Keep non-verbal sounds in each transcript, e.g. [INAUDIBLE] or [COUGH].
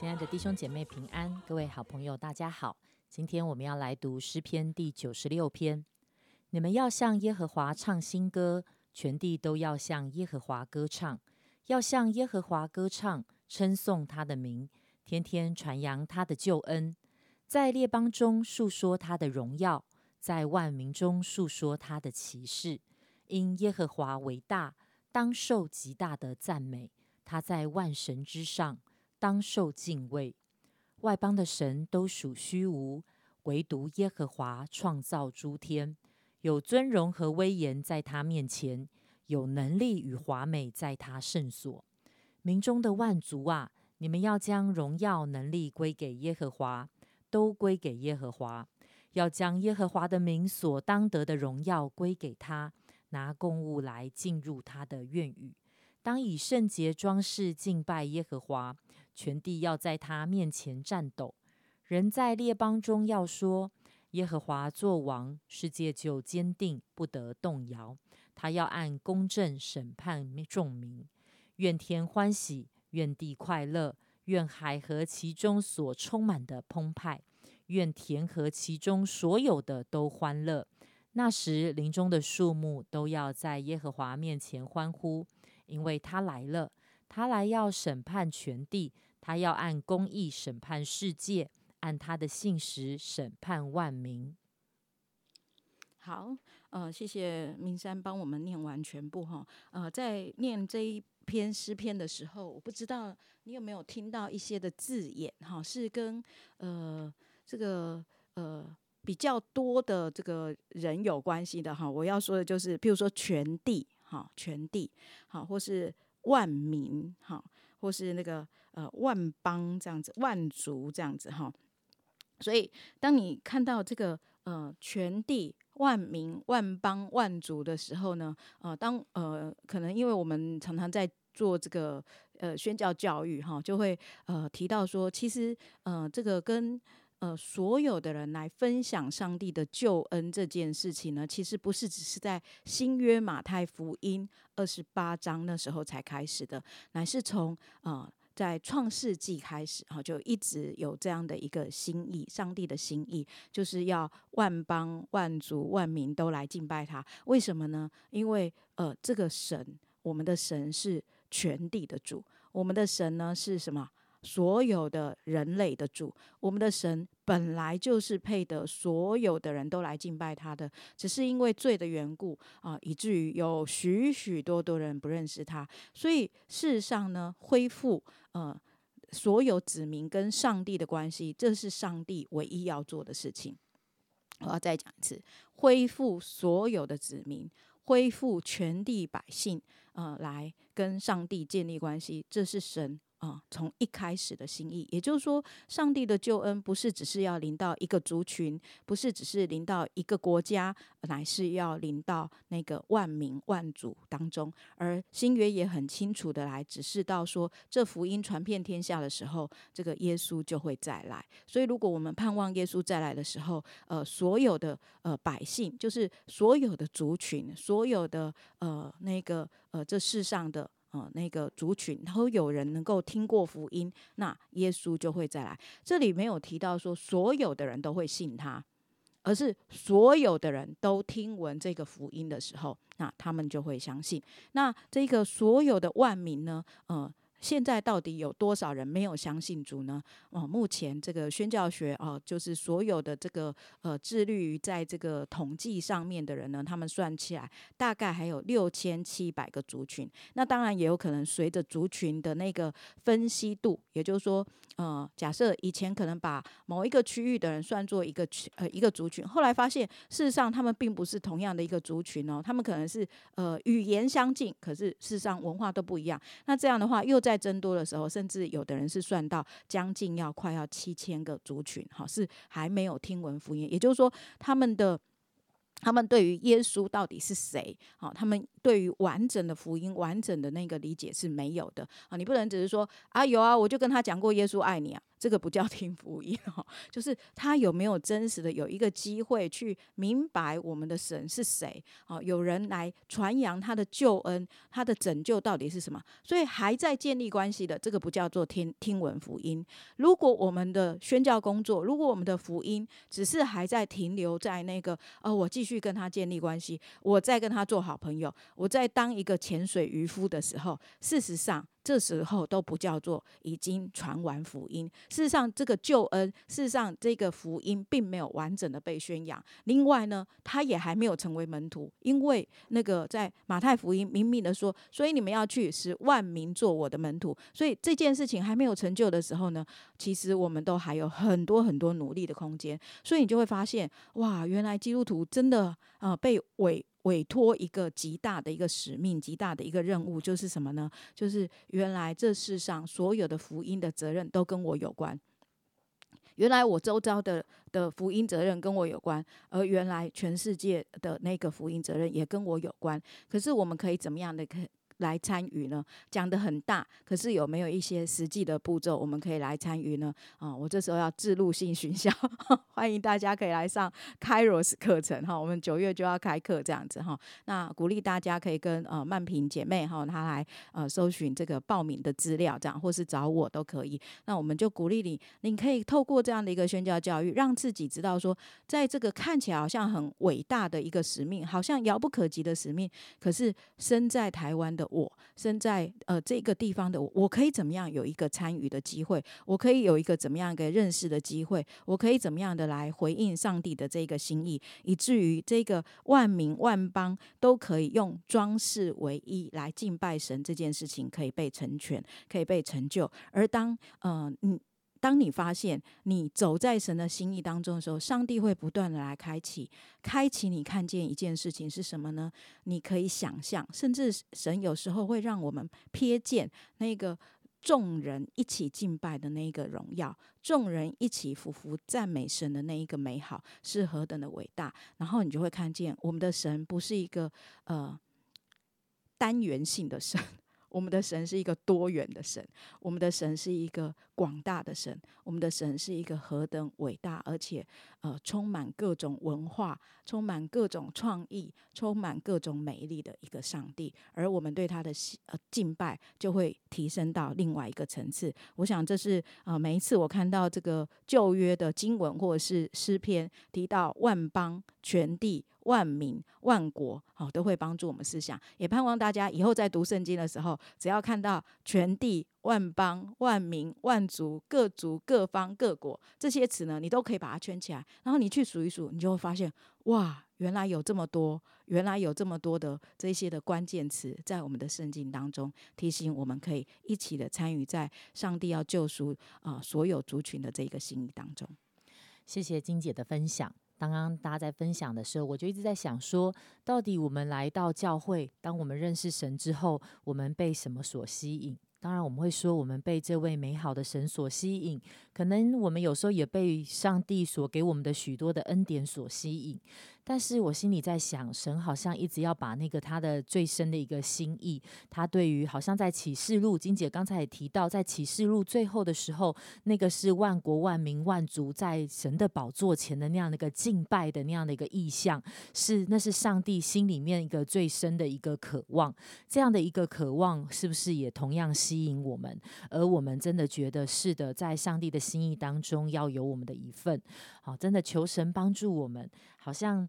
亲爱的弟兄姐妹平安，各位好朋友大家好。今天我们要来读诗篇第九十六篇。你们要向耶和华唱新歌，全地都要向耶和华歌唱，要向耶和华歌唱，称颂他的名，天天传扬他的救恩，在列邦中述说他的荣耀，在万民中述说他的奇事。因耶和华为大，当受极大的赞美。他在万神之上。当受敬畏，外邦的神都属虚无，唯独耶和华创造诸天，有尊荣和威严在他面前，有能力与华美在他圣所。民中的万族啊，你们要将荣耀能力归给耶和华，都归给耶和华，要将耶和华的名所当得的荣耀归给他，拿供物来进入他的院宇，当以圣洁装饰敬拜耶和华。全地要在他面前战斗，人在列邦中要说：耶和华作王，世界就坚定，不得动摇。他要按公正审判众民。愿天欢喜，愿地快乐，愿海和其中所充满的澎湃，愿田和其中所有的都欢乐。那时林中的树木都要在耶和华面前欢呼，因为他来了。他来要审判全地。他要按公义审判世界，按他的信实审判万民。好，呃，谢谢明山帮我们念完全部哈。呃，在念这一篇诗篇的时候，我不知道你有没有听到一些的字眼哈，是跟呃这个呃比较多的这个人有关系的哈。我要说的就是，譬如说全地哈，全地好，或是万民哈。或是那个呃万邦这样子，万族这样子哈，所以当你看到这个呃全地万民万邦万族的时候呢，呃当呃可能因为我们常常在做这个呃宣教教育哈，就会呃提到说，其实呃这个跟。呃，所有的人来分享上帝的救恩这件事情呢，其实不是只是在新约马太福音二十八章那时候才开始的，乃是从呃在创世纪开始哈，就一直有这样的一个心意，上帝的心意就是要万邦万族万民都来敬拜他。为什么呢？因为呃，这个神，我们的神是全地的主，我们的神呢是什么？所有的人类的主，我们的神本来就是配得所有的人都来敬拜他的，只是因为罪的缘故啊，以至于有许许多多人不认识他。所以事实上呢，恢复呃所有子民跟上帝的关系，这是上帝唯一要做的事情。我要再讲一次，恢复所有的子民，恢复全地百姓，呃，来跟上帝建立关系，这是神。啊，从一开始的心意，也就是说，上帝的救恩不是只是要临到一个族群，不是只是临到一个国家，乃是要临到那个万民万族当中。而新约也很清楚的来指示到说，这福音传遍天下的时候，这个耶稣就会再来。所以，如果我们盼望耶稣再来的时候，呃，所有的呃百姓，就是所有的族群，所有的呃那个呃这世上的。啊，那个族群都有人能够听过福音，那耶稣就会再来。这里没有提到说所有的人都会信他，而是所有的人都听闻这个福音的时候，那他们就会相信。那这个所有的万民呢？呃。现在到底有多少人没有相信主呢？哦，目前这个宣教学哦，就是所有的这个呃，致力于在这个统计上面的人呢，他们算起来大概还有六千七百个族群。那当然也有可能随着族群的那个分析度，也就是说，呃，假设以前可能把某一个区域的人算作一个区呃一个族群，后来发现事实上他们并不是同样的一个族群哦，他们可能是呃语言相近，可是事实上文化都不一样。那这样的话又在在增多的时候，甚至有的人是算到将近要快要七千个族群，哈，是还没有听闻福音。也就是说，他们的他们对于耶稣到底是谁，好，他们对于完整的福音、完整的那个理解是没有的啊！你不能只是说啊有啊，我就跟他讲过耶稣爱你啊。这个不叫 [LAUGHS] 听福音哦，就是他有没有真实的有一个机会去明白我们的神是谁哦，有人来传扬他的救恩，他的拯救到底是什么？所以还在建立关系的，这个不叫做听听闻福音。如果我们的宣教工作，如果我们的福音只是还在停留在那个呃，我继续跟他建立关系，我再跟他做好朋友，我在当一个潜水渔夫的时候，事实上。这时候都不叫做已经传完福音。事实上，这个救恩，事实上这个福音并没有完整的被宣扬。另外呢，他也还没有成为门徒，因为那个在马太福音明明的说，所以你们要去使万民做我的门徒。所以这件事情还没有成就的时候呢，其实我们都还有很多很多努力的空间。所以你就会发现，哇，原来基督徒真的啊被委。委托一个极大的一个使命，极大的一个任务，就是什么呢？就是原来这世上所有的福音的责任都跟我有关。原来我周遭的的福音责任跟我有关，而原来全世界的那个福音责任也跟我有关。可是我们可以怎么样的？可来参与呢？讲的很大，可是有没有一些实际的步骤我们可以来参与呢？啊，我这时候要自录性学校，[LAUGHS] 欢迎大家可以来上 Kairos 课程哈。我们九月就要开课这样子哈。那鼓励大家可以跟呃曼平姐妹哈，她来呃搜寻这个报名的资料这样，或是找我都可以。那我们就鼓励你，你可以透过这样的一个宣教教育，让自己知道说，在这个看起来好像很伟大的一个使命，好像遥不可及的使命，可是身在台湾的。我身在呃这个地方的我，我可以怎么样有一个参与的机会？我可以有一个怎么样一个认识的机会？我可以怎么样的来回应上帝的这个心意，以至于这个万民万邦都可以用装饰为一来敬拜神这件事情可以被成全，可以被成就。而当呃嗯。当你发现你走在神的心意当中的时候，上帝会不断的来开启，开启你看见一件事情是什么呢？你可以想象，甚至神有时候会让我们瞥见那个众人一起敬拜的那一个荣耀，众人一起匍匐赞美神的那一个美好是何等的伟大。然后你就会看见，我们的神不是一个呃单元性的神。我们的神是一个多元的神，我们的神是一个广大的神，我们的神是一个何等伟大，而且呃充满各种文化、充满各种创意、充满各种美丽的一个上帝。而我们对他的呃敬拜就会提升到另外一个层次。我想这是呃每一次我看到这个旧约的经文或者是诗篇提到万邦全地。万民万国，好，都会帮助我们思想。也盼望大家以后在读圣经的时候，只要看到全地、万邦、万民、万族、各族、各方、各国这些词呢，你都可以把它圈起来。然后你去数一数，你就会发现，哇，原来有这么多，原来有这么多的这些的关键词在我们的圣经当中，提醒我们可以一起的参与在上帝要救赎啊所有族群的这一个心意当中。谢谢金姐的分享。刚刚大家在分享的时候，我就一直在想说，到底我们来到教会，当我们认识神之后，我们被什么所吸引？当然，我们会说，我们被这位美好的神所吸引。可能我们有时候也被上帝所给我们的许多的恩典所吸引。但是我心里在想，神好像一直要把那个他的最深的一个心意，他对于好像在启示录，金姐刚才也提到，在启示录最后的时候，那个是万国万民万族在神的宝座前的那样的一个敬拜的那样的一个意象，是那是上帝心里面一个最深的一个渴望。这样的一个渴望，是不是也同样吸引我们？而我们真的觉得是的，在上帝的心意当中要有我们的一份。好，真的求神帮助我们，好像。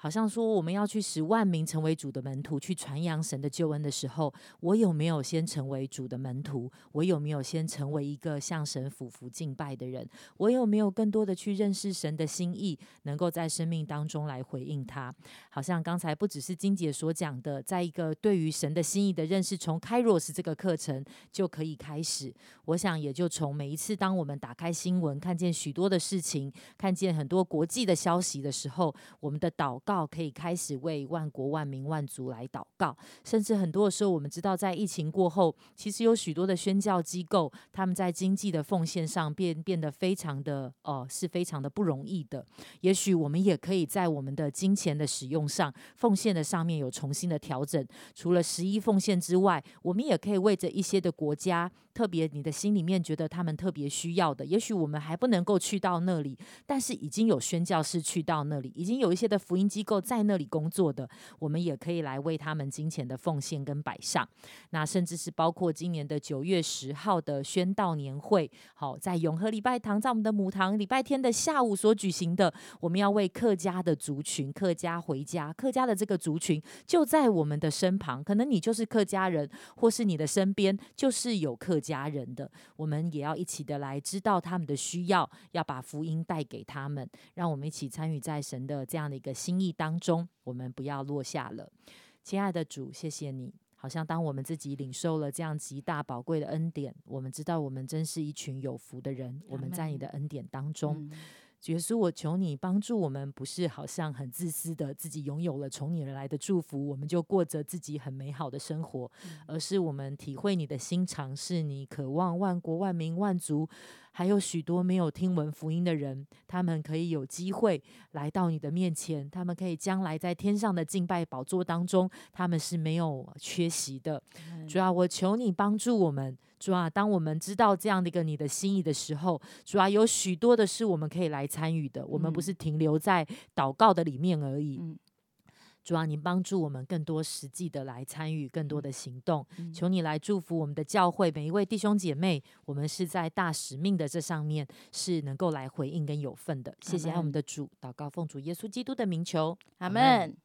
好像说我们要去使万名成为主的门徒，去传扬神的救恩的时候，我有没有先成为主的门徒？我有没有先成为一个向神俯伏敬拜的人？我有没有更多的去认识神的心意，能够在生命当中来回应他？好像刚才不只是金姐所讲的，在一个对于神的心意的认识，从开若斯这个课程就可以开始。我想也就从每一次当我们打开新闻，看见许多的事情，看见很多国际的消息的时候，我们的祷。告，可以开始为万国万民万族来祷告。甚至很多的时候，我们知道，在疫情过后，其实有许多的宣教机构，他们在经济的奉献上变变得非常的呃，是非常的不容易的。也许我们也可以在我们的金钱的使用上、奉献的上面有重新的调整。除了十一奉献之外，我们也可以为着一些的国家。特别，你的心里面觉得他们特别需要的，也许我们还不能够去到那里，但是已经有宣教士去到那里，已经有一些的福音机构在那里工作的，我们也可以来为他们金钱的奉献跟摆上。那甚至是包括今年的九月十号的宣道年会，好，在永和礼拜堂，在我们的母堂礼拜天的下午所举行的，我们要为客家的族群，客家回家，客家的这个族群就在我们的身旁，可能你就是客家人，或是你的身边就是有客。家人的，我们也要一起的来知道他们的需要，要把福音带给他们，让我们一起参与在神的这样的一个心意当中。我们不要落下了，亲爱的主，谢谢你。好像当我们自己领受了这样极大宝贵的恩典，我们知道我们真是一群有福的人。我们在你的恩典当中。耶稣，我求你帮助我们，不是好像很自私的自己拥有了从你而来的祝福，我们就过着自己很美好的生活，而是我们体会你的心肠，是你渴望万国万民万族，还有许多没有听闻福音的人，他们可以有机会来到你的面前，他们可以将来在天上的敬拜宝座当中，他们是没有缺席的。主要我求你帮助我们。主啊，当我们知道这样的一个你的心意的时候，主啊，有许多的事我们可以来参与的。我们不是停留在祷告的里面而已。主啊，您帮助我们更多实际的来参与更多的行动。求你来祝福我们的教会每一位弟兄姐妹。我们是在大使命的这上面是能够来回应跟有份的。谢谢爱我们的主，祷告奉主耶稣基督的名求，阿门。